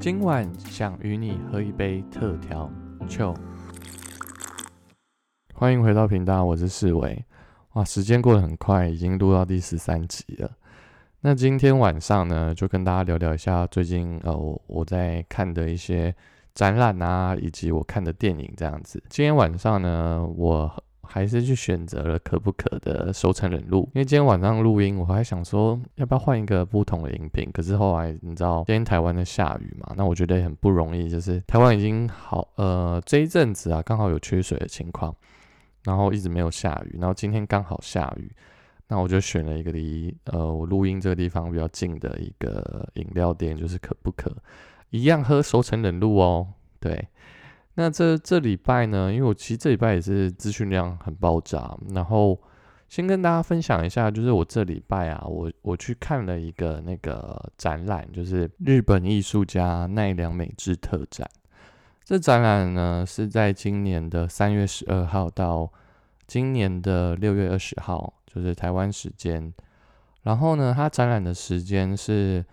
今晚想与你喝一杯特调酒。欢迎回到频道，我是世维。哇，时间过得很快，已经录到第十三集了。那今天晚上呢，就跟大家聊聊一下最近呃我我在看的一些展览啊，以及我看的电影这样子。今天晚上呢，我。还是去选择了可不可的收成人录，因为今天晚上录音，我还想说要不要换一个不同的音频，可是后来你知道今天台湾在下雨嘛，那我觉得很不容易，就是台湾已经好呃这一阵子啊刚好有缺水的情况，然后一直没有下雨，然后今天刚好下雨，那我就选了一个离呃我录音这个地方比较近的一个饮料店，就是可不可。一样喝熟成冷露哦，对。那这这礼拜呢？因为我其实这礼拜也是资讯量很爆炸，然后先跟大家分享一下，就是我这礼拜啊，我我去看了一个那个展览，就是日本艺术家奈良美智特展。这展览呢是在今年的三月十二号到今年的六月二十号，就是台湾时间。然后呢，它展览的时间是。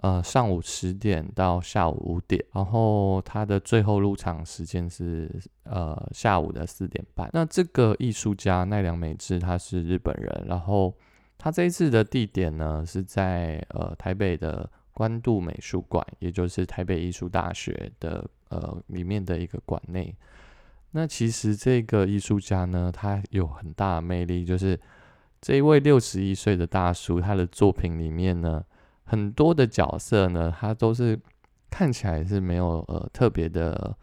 呃，上午十点到下午五点，然后它的最后入场时间是呃下午的四点半。那这个艺术家奈良美智他是日本人，然后他这一次的地点呢是在呃台北的关渡美术馆，也就是台北艺术大学的呃里面的一个馆内。那其实这个艺术家呢，他有很大的魅力，就是这一位六十一岁的大叔，他的作品里面呢。很多的角色呢，他都是看起来是没有呃特别的，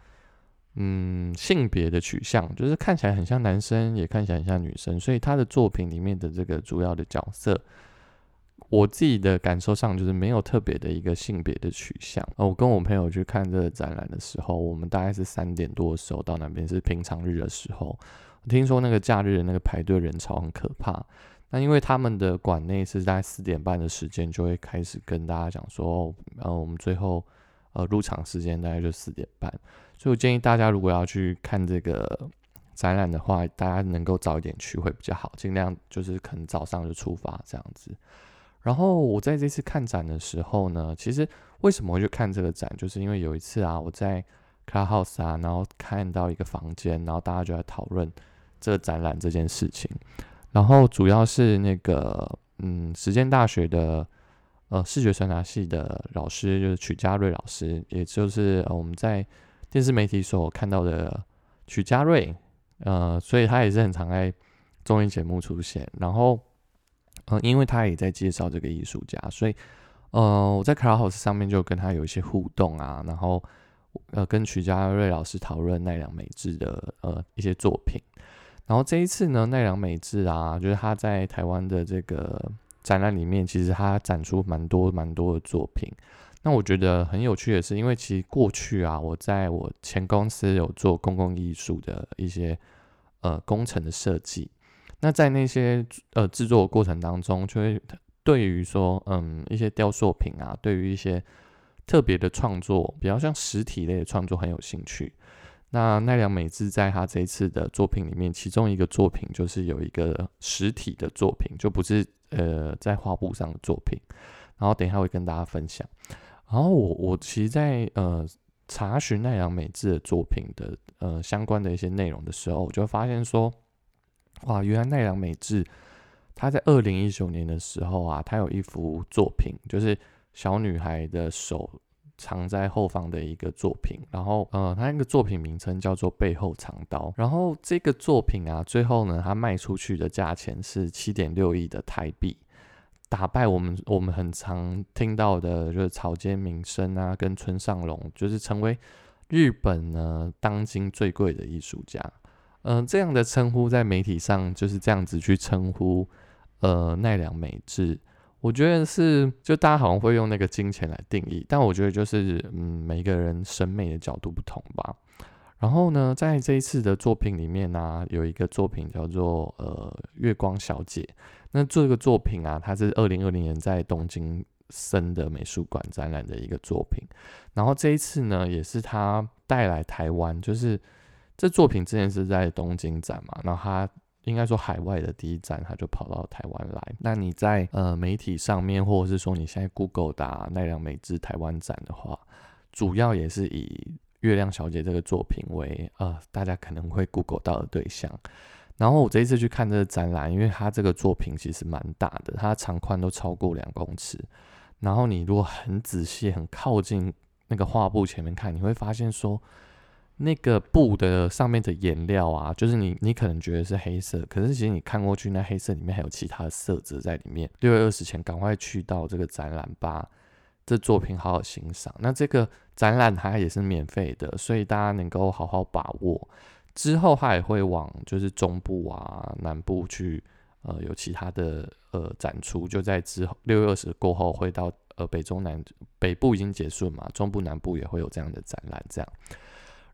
嗯性别的取向，就是看起来很像男生，也看起来很像女生。所以他的作品里面的这个主要的角色，我自己的感受上就是没有特别的一个性别的取向。我跟我朋友去看这个展览的时候，我们大概是三点多的时候到那边，是平常日的时候。听说那个假日的那个排队人潮很可怕。那因为他们的馆内是在四点半的时间就会开始跟大家讲说，呃我们最后呃入场时间大概就四点半，所以我建议大家如果要去看这个展览的话，大家能够早一点去会比较好，尽量就是可能早上就出发这样子。然后我在这次看展的时候呢，其实为什么会去看这个展，就是因为有一次啊，我在 Clubhouse 啊，然后看到一个房间，然后大家就在讨论这个展览这件事情。然后主要是那个，嗯，实践大学的呃视觉传达系的老师就是曲家瑞老师，也就是呃我们在电视媒体所看到的曲家瑞，呃，所以他也是很常在综艺节目出现。然后，嗯，因为他也在介绍这个艺术家，所以呃我在 Clubhouse 上面就跟他有一些互动啊，然后呃跟曲家瑞老师讨论奈良美智的呃一些作品。然后这一次呢，奈良美智啊，就是他在台湾的这个展览里面，其实他展出蛮多蛮多的作品。那我觉得很有趣的是，因为其实过去啊，我在我前公司有做公共艺术的一些呃工程的设计。那在那些呃制作过程当中，就会对于说嗯一些雕塑品啊，对于一些特别的创作，比较像实体类的创作很有兴趣。那奈良美智在他这一次的作品里面，其中一个作品就是有一个实体的作品，就不是呃在画布上的作品。然后等一下会跟大家分享。然后我我其实，在呃查询奈良美智的作品的呃相关的一些内容的时候，我就发现说，哇，原来奈良美智他在二零一九年的时候啊，他有一幅作品，就是小女孩的手。藏在后方的一个作品，然后呃，他那个作品名称叫做《背后藏刀》，然后这个作品啊，最后呢，他卖出去的价钱是七点六亿的台币，打败我们我们很常听到的，就是草间弥生啊，跟村上隆，就是成为日本呢当今最贵的艺术家。嗯，这样的称呼在媒体上就是这样子去称呼，呃，奈良美智。我觉得是，就大家好像会用那个金钱来定义，但我觉得就是，嗯，每个人审美的角度不同吧。然后呢，在这一次的作品里面呢，有一个作品叫做呃月光小姐。那这个作品啊，它是二零二零年在东京森的美术馆展览的一个作品。然后这一次呢，也是他带来台湾，就是这作品之前是在东京展嘛，然后他。应该说海外的第一站，他就跑到台湾来。那你在呃媒体上面，或者是说你现在 Google 打奈良美智台湾展的话，主要也是以月亮小姐这个作品为呃大家可能会 Google 到的对象。然后我这一次去看这个展览，因为它这个作品其实蛮大的，它长宽都超过两公尺。然后你如果很仔细、很靠近那个画布前面看，你会发现说，那个布的上面的颜料啊，就是你你可能觉得是黑色，可是其实你看过去，那黑色里面还有其他的色泽在里面。六月二十前赶快去到这个展览吧。这作品好好欣赏。那这个展览它也是免费的，所以大家能够好好把握。之后它也会往就是中部啊、南部去，呃，有其他的呃展出。就在之后六月二十过后，会到呃北中南北部已经结束嘛，中部南部也会有这样的展览。这样。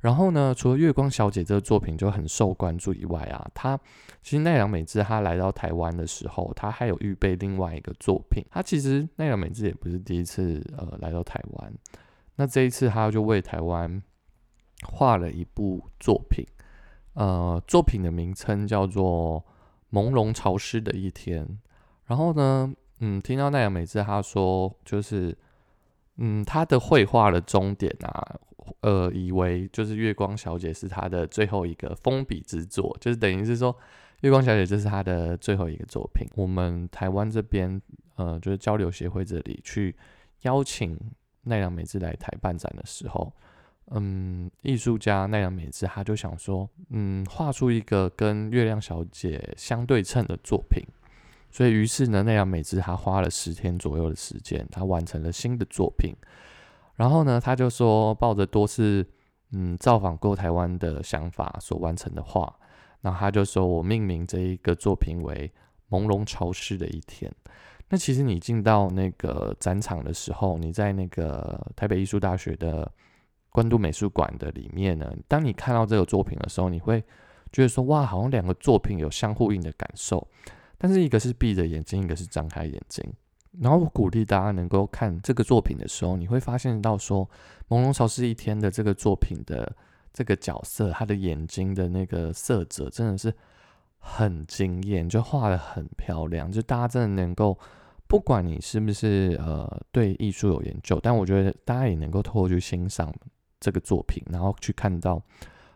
然后呢，除了《月光小姐》这个作品就很受关注以外啊，她其实奈良美智她来到台湾的时候，她还有预备另外一个作品。她其实奈良美智也不是第一次呃来到台湾，那这一次她就为台湾画了一部作品，呃，作品的名称叫做《朦胧潮湿的一天》。然后呢，嗯，听到奈良美智她说，就是嗯，她的绘画的终点啊。呃，以为就是月光小姐是他的最后一个封笔之作，就是等于是说，月光小姐这是他的最后一个作品。我们台湾这边，呃，就是交流协会这里去邀请奈良美智来台办展的时候，嗯，艺术家奈良美智他就想说，嗯，画出一个跟月亮小姐相对称的作品。所以于是呢，奈良美智他花了十天左右的时间，他完成了新的作品。然后呢，他就说抱着多次嗯造访过台湾的想法所完成的画，然后他就说我命名这一个作品为《朦胧潮湿的一天》。那其实你进到那个展场的时候，你在那个台北艺术大学的关渡美术馆的里面呢，当你看到这个作品的时候，你会觉得说哇，好像两个作品有相呼应的感受，但是一个是闭着眼睛，一个是张开眼睛。然后我鼓励大家能够看这个作品的时候，你会发现到说，《朦胧潮湿一天》的这个作品的这个角色，他的眼睛的那个色泽真的是很惊艳，就画的很漂亮。就大家真的能够，不管你是不是呃对艺术有研究，但我觉得大家也能够透过去欣赏这个作品，然后去看到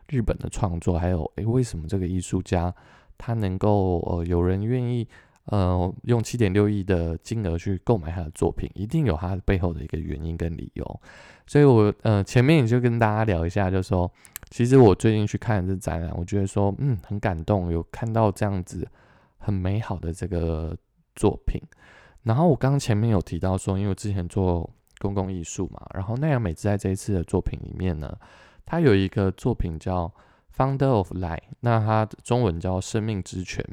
日本的创作，还有诶为什么这个艺术家他能够呃有人愿意。呃，用七点六亿的金额去购买他的作品，一定有他背后的一个原因跟理由。所以，我呃前面也就跟大家聊一下，就说，其实我最近去看这展览，我觉得说，嗯，很感动，有看到这样子很美好的这个作品。然后我刚刚前面有提到说，因为我之前做公共艺术嘛，然后奈良美智在这一次的作品里面呢，他有一个作品叫《Founder of Life》，那它中文叫《生命之泉》。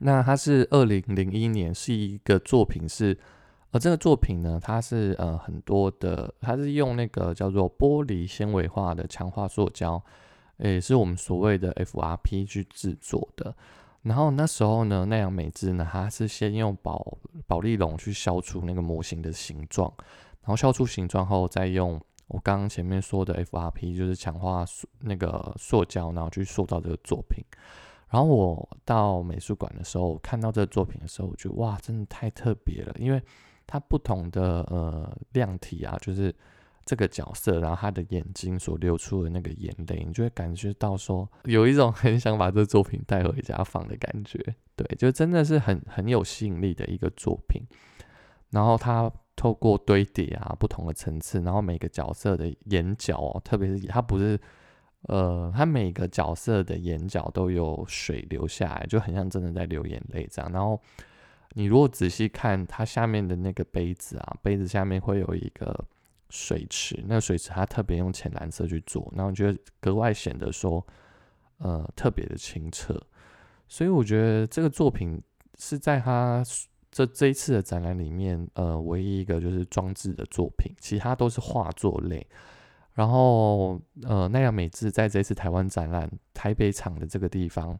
那它是二零零一年是一个作品，是呃这个作品呢，它是呃很多的，它是用那个叫做玻璃纤维化的强化塑胶，也是我们所谓的 FRP 去制作的。然后那时候呢，奈良美智呢，它是先用保保利龙去消除那个模型的形状，然后消除形状后，再用我刚刚前面说的 FRP，就是强化塑那个塑胶，然后去塑造这个作品。然后我到美术馆的时候，看到这个作品的时候，我觉得哇，真的太特别了，因为它不同的呃量体啊，就是这个角色，然后他的眼睛所流出的那个眼泪，你就会感觉到说，有一种很想把这作品带回家放的感觉。对，就真的是很很有吸引力的一个作品。然后它透过堆叠啊，不同的层次，然后每个角色的眼角哦，特别是它不是。呃，他每个角色的眼角都有水流下来，就很像真的在流眼泪这样。然后你如果仔细看它下面的那个杯子啊，杯子下面会有一个水池，那水池它特别用浅蓝色去做，然后觉得格外显得说，呃，特别的清澈。所以我觉得这个作品是在他这这一次的展览里面，呃，唯一一个就是装置的作品，其他都是画作类。然后，呃，奈良美智在这次台湾展览台北场的这个地方，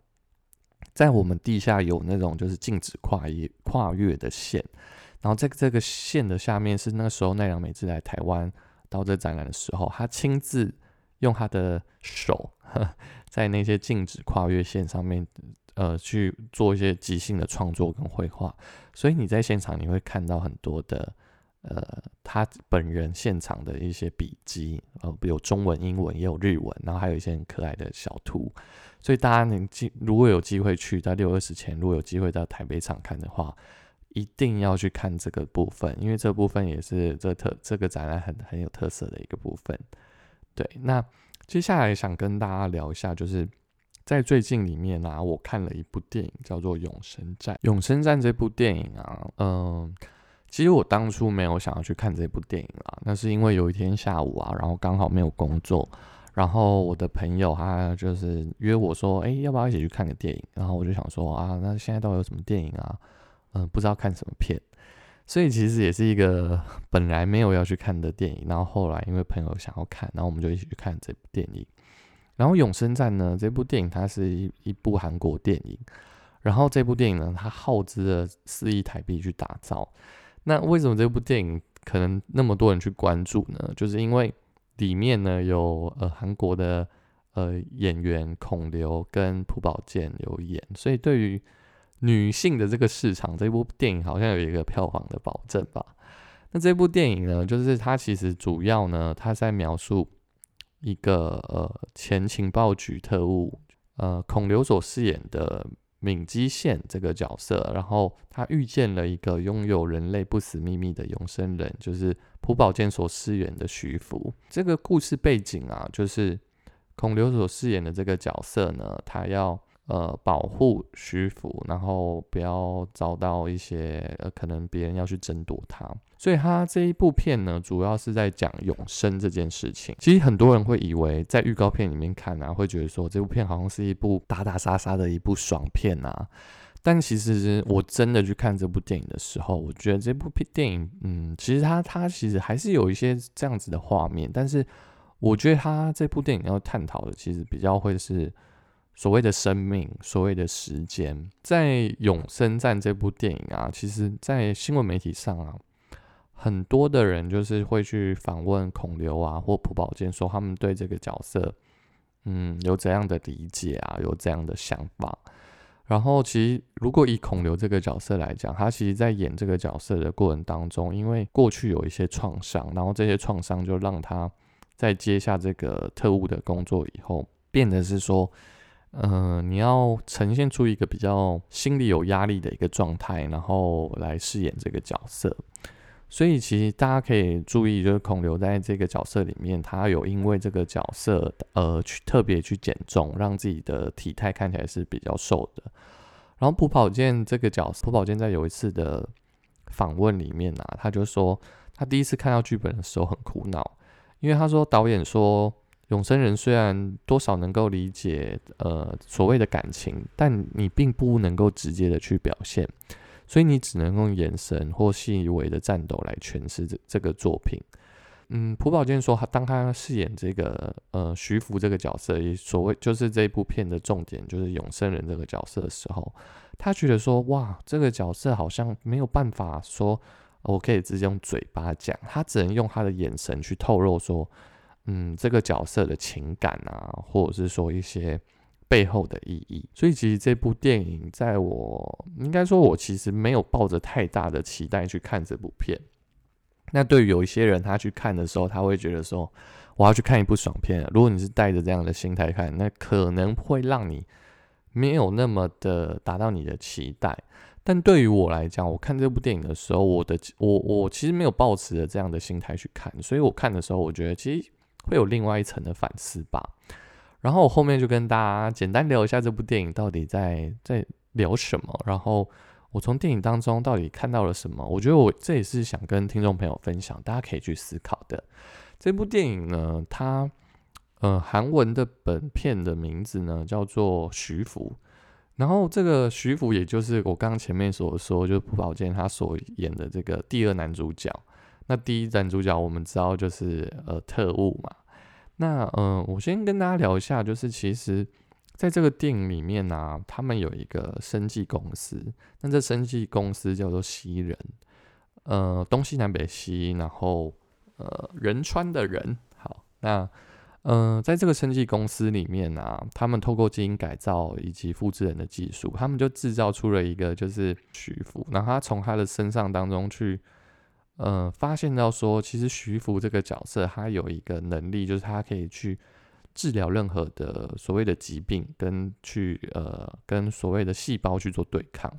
在我们地下有那种就是禁止跨越跨越的线，然后在这个线的下面是那时候奈良美智来台湾到这展览的时候，他亲自用他的手 在那些禁止跨越线上面，呃，去做一些即兴的创作跟绘画，所以你在现场你会看到很多的呃他本人现场的一些笔记，呃有中文、英文也有日文，然后还有一些很可爱的小图，所以大家能机如果有机会去在六二十前，如果有机会到台北场看的话，一定要去看这个部分，因为这部分也是这特这个展览很很有特色的一个部分。对，那接下来想跟大家聊一下，就是在最近里面呢，我看了一部电影叫做《永生战》。《永生战》这部电影啊，嗯，其实我当初没有想要去看这部电影啦，那是因为有一天下午啊，然后刚好没有工作，然后我的朋友他就是约我说，哎，要不要一起去看个电影？然后我就想说啊，那现在到底有什么电影啊？嗯，不知道看什么片。所以其实也是一个 本来没有要去看的电影，然后后来因为朋友想要看，然后我们就一起去看这部电影。然后《永生战》呢，这部电影它是一一部韩国电影，然后这部电影呢，它耗资了四亿台币去打造。那为什么这部电影可能那么多人去关注呢？就是因为里面呢有呃韩国的呃演员孔刘跟朴宝剑有演，所以对于女性的这个市场，这部电影好像有一个票房的保证吧？那这部电影呢，就是它其实主要呢，它在描述一个呃前情报局特务呃孔刘所饰演的敏基宪这个角色，然后他遇见了一个拥有人类不死秘密的永生人，就是朴宝剑所饰演的徐福。这个故事背景啊，就是孔刘所饰演的这个角色呢，他要。呃，保护徐福，然后不要遭到一些呃，可能别人要去争夺他。所以他这一部片呢，主要是在讲永生这件事情。其实很多人会以为在预告片里面看啊，会觉得说这部片好像是一部打打杀杀的一部爽片啊。但其实我真的去看这部电影的时候，我觉得这部电影，嗯，其实它它其实还是有一些这样子的画面。但是我觉得它这部电影要探讨的，其实比较会是。所谓的生命，所谓的时间，在《永生战》这部电影啊，其实，在新闻媒体上啊，很多的人就是会去访问孔刘啊，或朴宝剑，说他们对这个角色，嗯，有怎样的理解啊，有怎样的想法。然后，其实如果以孔刘这个角色来讲，他其实在演这个角色的过程当中，因为过去有一些创伤，然后这些创伤就让他在接下这个特务的工作以后，变得是说。嗯，你要呈现出一个比较心里有压力的一个状态，然后来饰演这个角色。所以其实大家可以注意，就是孔刘在这个角色里面，他有因为这个角色呃去特别去减重，让自己的体态看起来是比较瘦的。然后朴宝剑这个角色，朴宝剑在有一次的访问里面啊，他就说他第一次看到剧本的时候很苦恼，因为他说导演说。永生人虽然多少能够理解，呃，所谓的感情，但你并不能够直接的去表现，所以你只能用眼神或细微的战斗来诠释这这个作品。嗯，朴宝剑说，他当他饰演这个呃徐福这个角色，也所谓就是这部片的重点，就是永生人这个角色的时候，他觉得说，哇，这个角色好像没有办法说，我可以直接用嘴巴讲，他只能用他的眼神去透露说。嗯，这个角色的情感啊，或者是说一些背后的意义，所以其实这部电影，在我应该说，我其实没有抱着太大的期待去看这部片。那对于有一些人，他去看的时候，他会觉得说，我要去看一部爽片。如果你是带着这样的心态看，那可能会让你没有那么的达到你的期待。但对于我来讲，我看这部电影的时候，我的我我其实没有抱持着这样的心态去看，所以我看的时候，我觉得其实。会有另外一层的反思吧，然后我后面就跟大家简单聊一下这部电影到底在在聊什么，然后我从电影当中到底看到了什么，我觉得我这也是想跟听众朋友分享，大家可以去思考的。这部电影呢，它呃韩文的本片的名字呢叫做徐福，然后这个徐福也就是我刚刚前面所说，就是朴宝剑他所演的这个第二男主角。那第一男主角我们知道就是呃特务嘛，那嗯我先跟大家聊一下，就是其实在这个电影里面呢，他们有一个生技公司，那这生技公司叫做西人，呃东西南北西，然后呃仁川的人，好，那嗯在这个生技公司里面呢，他们透过基因改造以及复制人的技术，他们就制造出了一个就是徐福，然后他从他的身上当中去。呃，发现到说，其实徐福这个角色他有一个能力，就是他可以去治疗任何的所谓的疾病，跟去呃跟所谓的细胞去做对抗。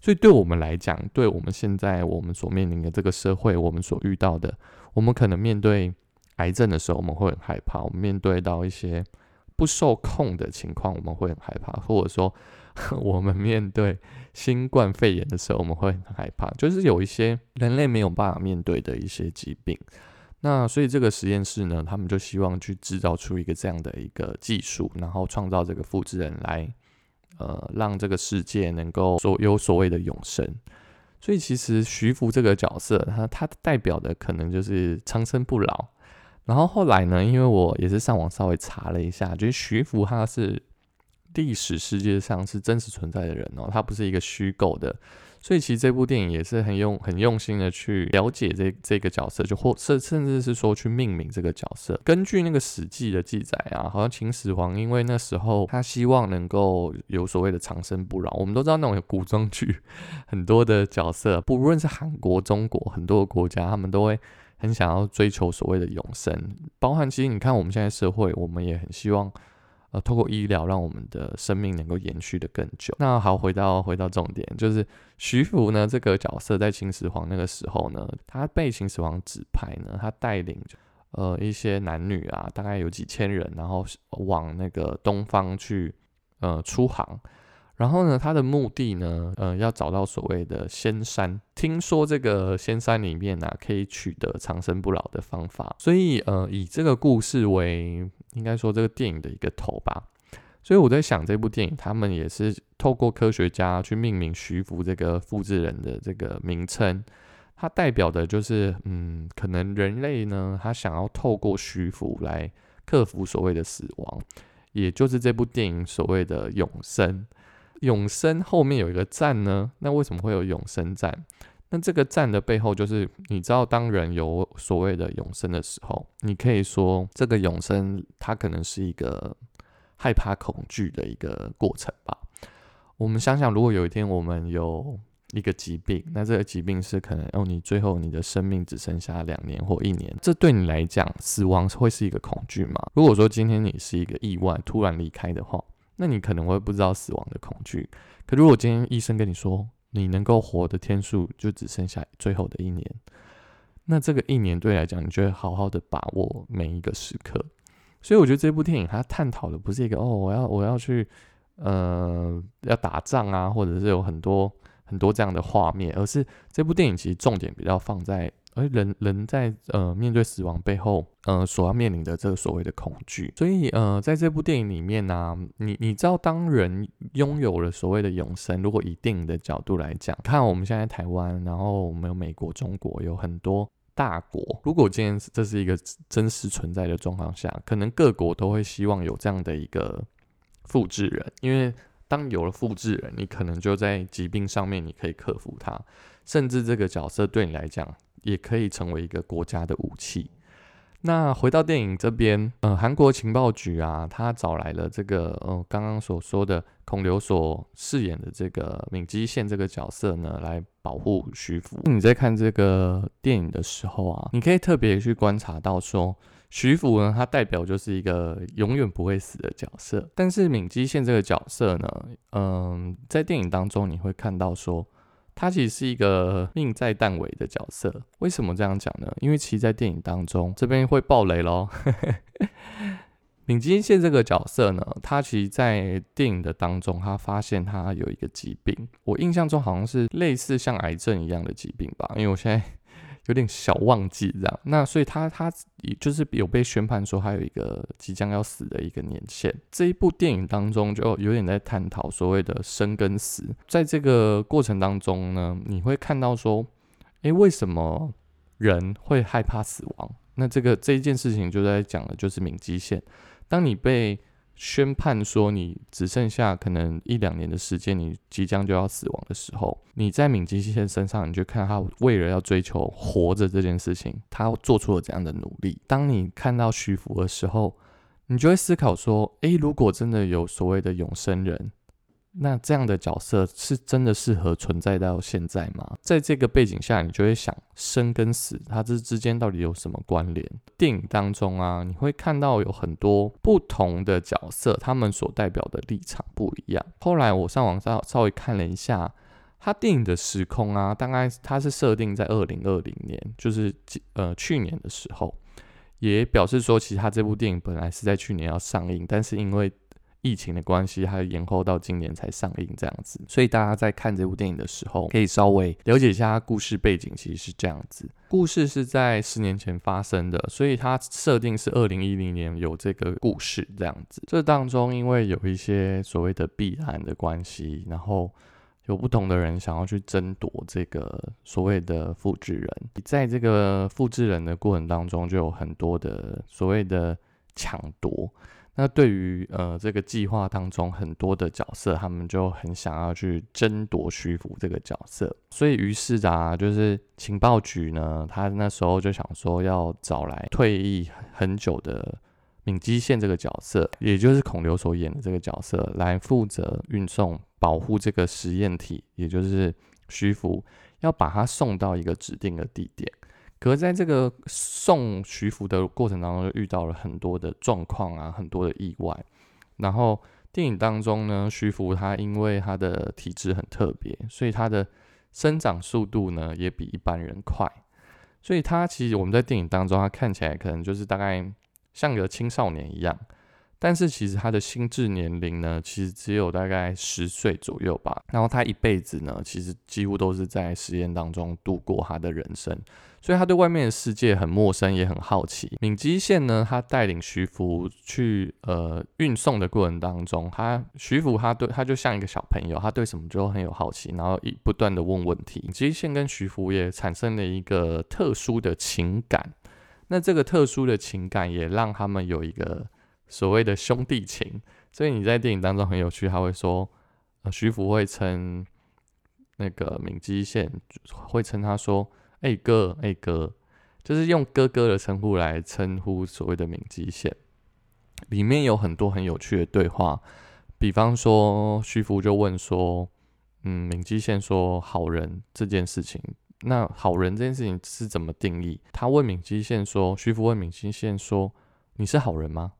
所以对我们来讲，对我们现在我们所面临的这个社会，我们所遇到的，我们可能面对癌症的时候，我们会很害怕；我们面对到一些不受控的情况，我们会很害怕；或者说，我们面对新冠肺炎的时候，我们会很害怕。就是有一些人类没有办法面对的一些疾病。那所以这个实验室呢，他们就希望去制造出一个这样的一个技术，然后创造这个复制人来。呃，让这个世界能够所有所谓的永生，所以其实徐福这个角色，他他代表的可能就是长生不老。然后后来呢，因为我也是上网稍微查了一下，就是徐福他是历史世界上是真实存在的人哦，他不是一个虚构的。所以其实这部电影也是很用很用心的去了解这这个角色，就或甚甚至是说去命名这个角色。根据那个史记的记载啊，好像秦始皇因为那时候他希望能够有所谓的长生不老。我们都知道那种古装剧很多的角色，不论是韩国、中国很多个国家，他们都会很想要追求所谓的永生。包含其实你看我们现在社会，我们也很希望。呃，透过医疗让我们的生命能够延续的更久。那好，回到回到重点，就是徐福呢这个角色在秦始皇那个时候呢，他被秦始皇指派呢，他带领呃一些男女啊，大概有几千人，然后往那个东方去呃出航。然后呢，他的目的呢，呃，要找到所谓的仙山。听说这个仙山里面呢，可以取得长生不老的方法。所以，呃，以这个故事为，应该说这个电影的一个头吧。所以我在想，这部电影他们也是透过科学家去命名徐福这个复制人的这个名称，它代表的就是，嗯，可能人类呢，他想要透过徐福来克服所谓的死亡，也就是这部电影所谓的永生。永生后面有一个站呢，那为什么会有永生站？那这个站的背后就是，你知道，当人有所谓的永生的时候，你可以说这个永生它可能是一个害怕、恐惧的一个过程吧。我们想想，如果有一天我们有一个疾病，那这个疾病是可能哦，你最后你的生命只剩下两年或一年，这对你来讲，死亡会是一个恐惧吗？如果说今天你是一个意外突然离开的话。那你可能会不知道死亡的恐惧，可如果今天医生跟你说你能够活的天数就只剩下最后的一年，那这个一年对来讲，你就会好好的把握每一个时刻。所以我觉得这部电影它探讨的不是一个哦，我要我要去呃要打仗啊，或者是有很多很多这样的画面，而是这部电影其实重点比较放在。而人人在呃面对死亡背后，呃所要面临的这个所谓的恐惧，所以呃在这部电影里面呢，你你知道，当人拥有了所谓的永生，如果以电影的角度来讲，看我们现在台湾，然后我们有美国、中国，有很多大国，如果今天这是一个真实存在的状况下，可能各国都会希望有这样的一个复制人，因为当有了复制人，你可能就在疾病上面你可以克服它，甚至这个角色对你来讲。也可以成为一个国家的武器。那回到电影这边，呃，韩国情报局啊，他找来了这个，呃，刚刚所说的孔刘所饰演的这个闵基宪这个角色呢，来保护徐福。你在看这个电影的时候啊，你可以特别去观察到，说徐福呢，他代表就是一个永远不会死的角色。但是闵基宪这个角色呢，嗯，在电影当中你会看到说。他其实是一个命在旦尾的角色，为什么这样讲呢？因为其实，在电影当中，这边会爆雷喽。敏金宪这个角色呢，他其实，在电影的当中，他发现他有一个疾病，我印象中好像是类似像癌症一样的疾病吧，因为我现在。有点小忘记这样，那所以他他就是有被宣判说他有一个即将要死的一个年限。这一部电影当中就有点在探讨所谓的生跟死，在这个过程当中呢，你会看到说，诶，为什么人会害怕死亡？那这个这一件事情就在讲的就是敏基线，当你被宣判说你只剩下可能一两年的时间，你即将就要死亡的时候，你在敏基线身上，你就看他为了要追求活着这件事情，他做出了怎样的努力。当你看到徐福的时候，你就会思考说：诶，如果真的有所谓的永生人，那这样的角色是真的适合存在到现在吗？在这个背景下，你就会想生跟死，它这之间到底有什么关联？电影当中啊，你会看到有很多不同的角色，他们所代表的立场不一样。后来我上网稍稍微看了一下，他电影的时空啊，大概它是设定在二零二零年，就是呃去年的时候，也表示说，其实他这部电影本来是在去年要上映，但是因为疫情的关系，还延后到今年才上映这样子，所以大家在看这部电影的时候，可以稍微了解一下它故事背景，其实是这样子。故事是在十年前发生的，所以它设定是二零一零年有这个故事这样子。这当中因为有一些所谓的弊案的关系，然后有不同的人想要去争夺这个所谓的复制人，在这个复制人的过程当中，就有很多的所谓的抢夺。那对于呃这个计划当中很多的角色，他们就很想要去争夺徐福这个角色，所以于是啊，就是情报局呢，他那时候就想说要找来退役很久的敏基线这个角色，也就是孔刘所演的这个角色，来负责运送保护这个实验体，也就是徐福，要把他送到一个指定的地点。可是在这个送徐福的过程当中，就遇到了很多的状况啊，很多的意外。然后电影当中呢，徐福他因为他的体质很特别，所以他的生长速度呢也比一般人快。所以他其实我们在电影当中，他看起来可能就是大概像个青少年一样，但是其实他的心智年龄呢，其实只有大概十岁左右吧。然后他一辈子呢，其实几乎都是在实验当中度过他的人生。所以他对外面的世界很陌生，也很好奇。敏基线呢，他带领徐福去呃运送的过程当中，他徐福他对他就像一个小朋友，他对什么就很有好奇，然后一不断的问问题。敏基线跟徐福也产生了一个特殊的情感，那这个特殊的情感也让他们有一个所谓的兄弟情。所以你在电影当中很有趣，他会说，呃，徐福会称那个敏基宪会称他说。哎哥，哎哥，就是用哥哥的称呼来称呼所谓的敏基宪，里面有很多很有趣的对话。比方说，徐福就问说：“嗯，敏基宪说好人这件事情，那好人这件事情是怎么定义？”他问敏基宪说：“徐福问敏基宪说，你是好人吗？”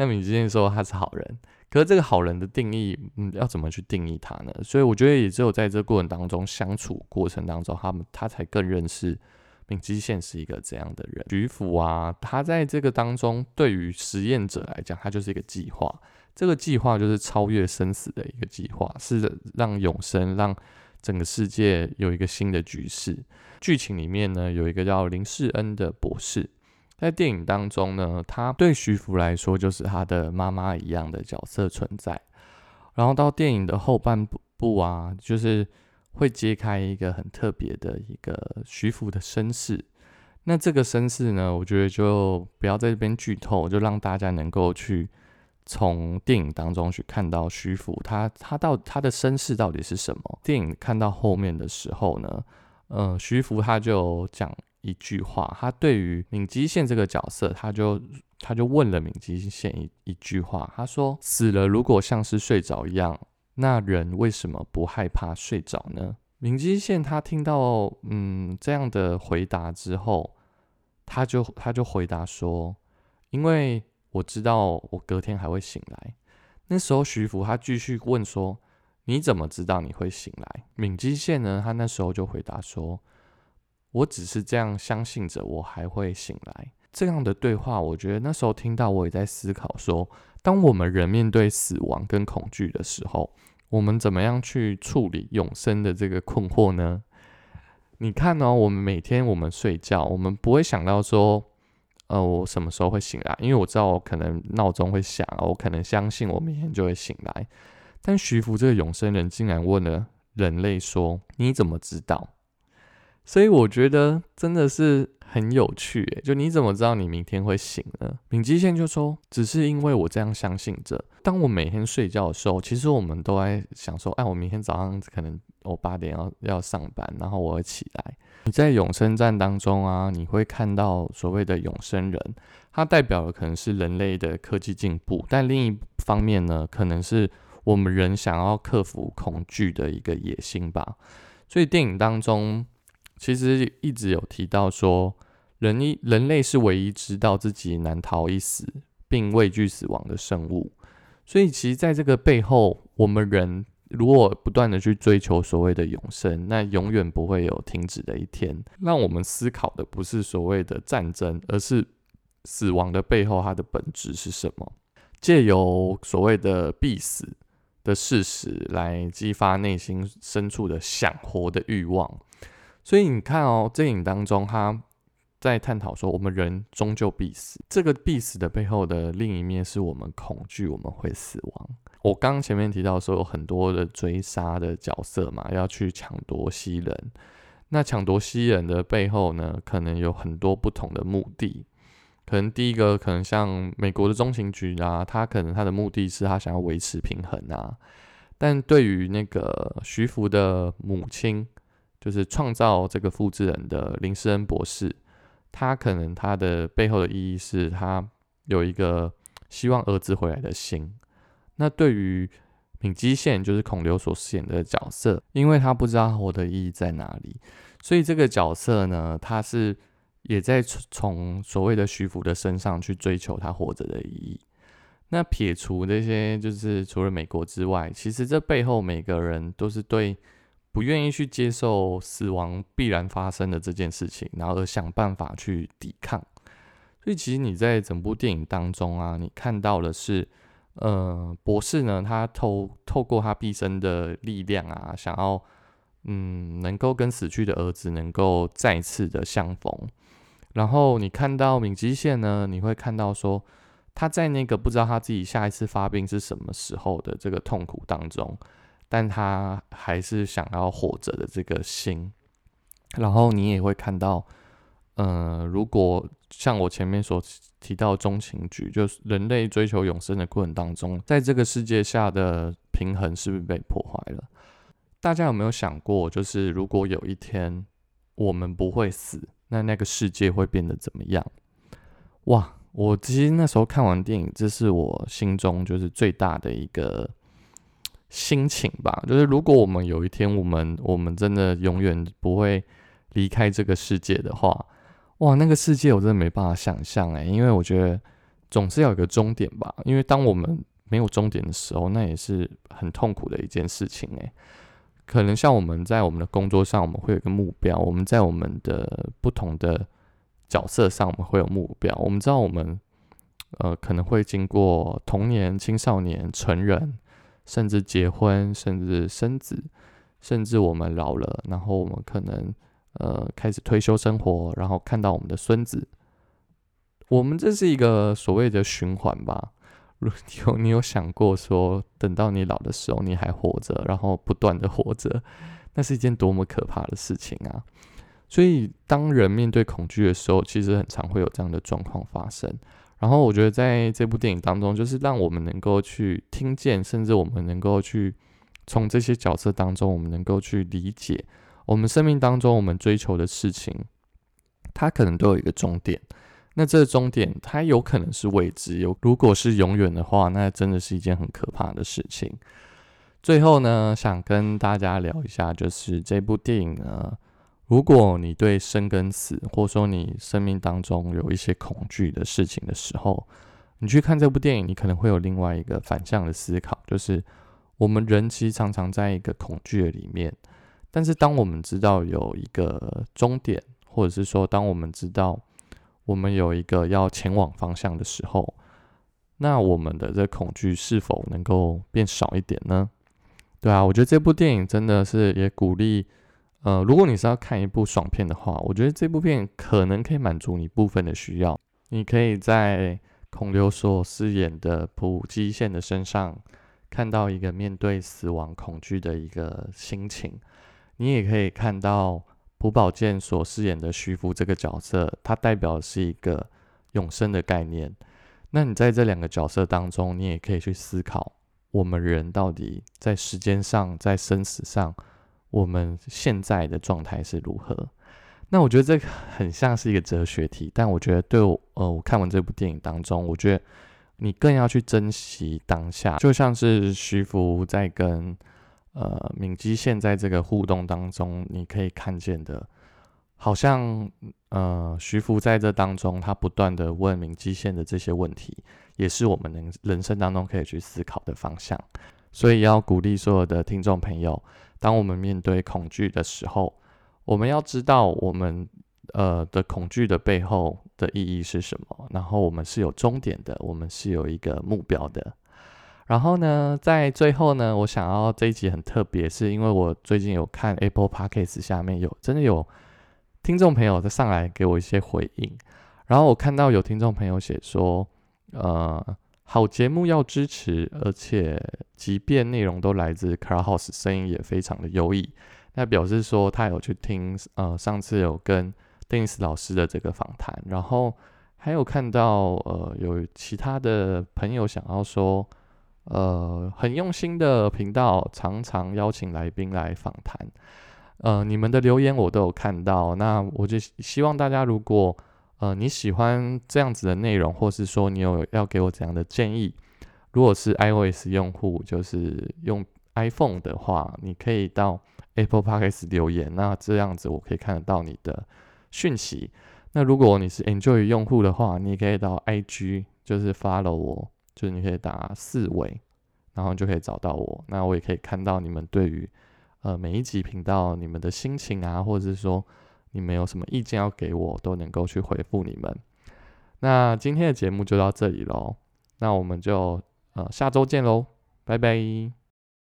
那敏基线说他是好人。可是这个好人的定义，嗯，要怎么去定义他呢？所以我觉得也只有在这过程当中相处过程当中，他们他才更认识敏基线是一个怎样的人。徐福啊，他在这个当中对于实验者来讲，他就是一个计划。这个计划就是超越生死的一个计划，是让永生，让整个世界有一个新的局势。剧情里面呢，有一个叫林世恩的博士。在电影当中呢，他对徐福来说就是他的妈妈一样的角色存在。然后到电影的后半部啊，就是会揭开一个很特别的一个徐福的身世。那这个身世呢，我觉得就不要在这边剧透，就让大家能够去从电影当中去看到徐福他他到他的身世到底是什么。电影看到后面的时候呢，呃，徐福他就讲。一句话，他对于敏基线这个角色，他就他就问了敏基线一一句话，他说：“死了如果像是睡着一样，那人为什么不害怕睡着呢？”敏基线他听到嗯这样的回答之后，他就他就回答说：“因为我知道我隔天还会醒来。”那时候徐福他继续问说：“你怎么知道你会醒来？”敏基线呢，他那时候就回答说。我只是这样相信着，我还会醒来。这样的对话，我觉得那时候听到，我也在思考说，当我们人面对死亡跟恐惧的时候，我们怎么样去处理永生的这个困惑呢？你看哦，我们每天我们睡觉，我们不会想到说，呃，我什么时候会醒来？因为我知道我可能闹钟会响，我可能相信我明天就会醒来。但徐福这个永生人竟然问了人类说：“你怎么知道？”所以我觉得真的是很有趣，就你怎么知道你明天会醒呢？敏基线就说，只是因为我这样相信着。当我每天睡觉的时候，其实我们都在想说，哎，我明天早上可能我八点要要上班，然后我会起来。你在永生战当中啊，你会看到所谓的永生人，它代表的可能是人类的科技进步，但另一方面呢，可能是我们人想要克服恐惧的一个野心吧。所以电影当中其实一直有提到说，人一人类是唯一知道自己难逃一死并畏惧死亡的生物。所以其实在这个背后，我们人。如果不断的去追求所谓的永生，那永远不会有停止的一天。让我们思考的不是所谓的战争，而是死亡的背后它的本质是什么？借由所谓的必死的事实来激发内心深处的想活的欲望。所以你看哦，电影当中他在探讨说，我们人终究必死。这个必死的背后的另一面，是我们恐惧我们会死亡。我刚刚前面提到说有很多的追杀的角色嘛，要去抢夺西人。那抢夺西人的背后呢，可能有很多不同的目的。可能第一个，可能像美国的中情局啊，他可能他的目的是他想要维持平衡啊。但对于那个徐福的母亲，就是创造这个复制人的林世恩博士，他可能他的背后的意义是他有一个希望儿子回来的心。那对于敏基线，就是孔刘所饰演的角色，因为他不知道活的意义在哪里，所以这个角色呢，他是也在从所谓的徐福的身上去追求他活着的意义。那撇除这些，就是除了美国之外，其实这背后每个人都是对不愿意去接受死亡必然发生的这件事情，然后而想办法去抵抗。所以其实你在整部电影当中啊，你看到的是。呃，博士呢，他透透过他毕生的力量啊，想要嗯，能够跟死去的儿子能够再次的相逢。然后你看到敏基线呢，你会看到说他在那个不知道他自己下一次发病是什么时候的这个痛苦当中，但他还是想要活着的这个心。然后你也会看到，呃，如果像我前面所提到中情局，就是人类追求永生的过程当中，在这个世界下的平衡是不是被破坏了？大家有没有想过，就是如果有一天我们不会死，那那个世界会变得怎么样？哇！我其实那时候看完电影，这是我心中就是最大的一个心情吧。就是如果我们有一天，我们我们真的永远不会离开这个世界的话。哇，那个世界我真的没办法想象哎，因为我觉得总是要有个终点吧。因为当我们没有终点的时候，那也是很痛苦的一件事情哎。可能像我们在我们的工作上，我们会有一个目标；我们在我们的不同的角色上，我们会有目标。我们知道我们呃可能会经过童年、青少年、成人，甚至结婚，甚至生子，甚至我们老了，然后我们可能。呃，开始退休生活，然后看到我们的孙子，我们这是一个所谓的循环吧？有你有想过说，等到你老的时候，你还活着，然后不断的活着，那是一件多么可怕的事情啊！所以，当人面对恐惧的时候，其实很常会有这样的状况发生。然后，我觉得在这部电影当中，就是让我们能够去听见，甚至我们能够去从这些角色当中，我们能够去理解。我们生命当中，我们追求的事情，它可能都有一个终点。那这个终点，它有可能是未知。有如果是永远的话，那真的是一件很可怕的事情。最后呢，想跟大家聊一下，就是这部电影呢，如果你对生跟死，或者说你生命当中有一些恐惧的事情的时候，你去看这部电影，你可能会有另外一个反向的思考，就是我们人其实常常在一个恐惧的里面。但是，当我们知道有一个终点，或者是说，当我们知道我们有一个要前往方向的时候，那我们的这恐惧是否能够变少一点呢？对啊，我觉得这部电影真的是也鼓励，呃，如果你是要看一部爽片的话，我觉得这部片可能可以满足你部分的需要。你可以在孔刘所饰演的普基宪的身上看到一个面对死亡恐惧的一个心情。你也可以看到朴宝剑所饰演的徐福这个角色，他代表的是一个永生的概念。那你在这两个角色当中，你也可以去思考，我们人到底在时间上、在生死上，我们现在的状态是如何？那我觉得这个很像是一个哲学题，但我觉得对我，呃，我看完这部电影当中，我觉得你更要去珍惜当下。就像是徐福在跟呃敏基现在这个互动当中，你可以看见的，好像呃徐福在这当中，他不断的问敏基线的这些问题，也是我们人人生当中可以去思考的方向。所以要鼓励所有的听众朋友，当我们面对恐惧的时候，我们要知道我们呃的恐惧的背后的意义是什么，然后我们是有终点的，我们是有一个目标的。然后呢，在最后呢，我想要这一集很特别，是因为我最近有看 Apple Podcast 下面有真的有听众朋友在上来给我一些回应，然后我看到有听众朋友写说，呃。好节目要支持，而且即便内容都来自 c l a r House，声音也非常的优异。那表示说他有去听，呃，上次有跟 Dennis 老师的这个访谈，然后还有看到，呃，有其他的朋友想要说，呃，很用心的频道，常常邀请来宾来访谈。呃，你们的留言我都有看到，那我就希望大家如果。呃，你喜欢这样子的内容，或是说你有要给我怎样的建议？如果是 iOS 用户，就是用 iPhone 的话，你可以到 Apple Podcast 留言，那这样子我可以看得到你的讯息。那如果你是 Enjoy 用户的话，你可以到 IG，就是 follow 我，就是你可以打四维，然后就可以找到我。那我也可以看到你们对于呃每一集频道你们的心情啊，或者是说。你们有什么意见要给我，都能够去回复你们。那今天的节目就到这里喽，那我们就呃下周见喽，拜拜。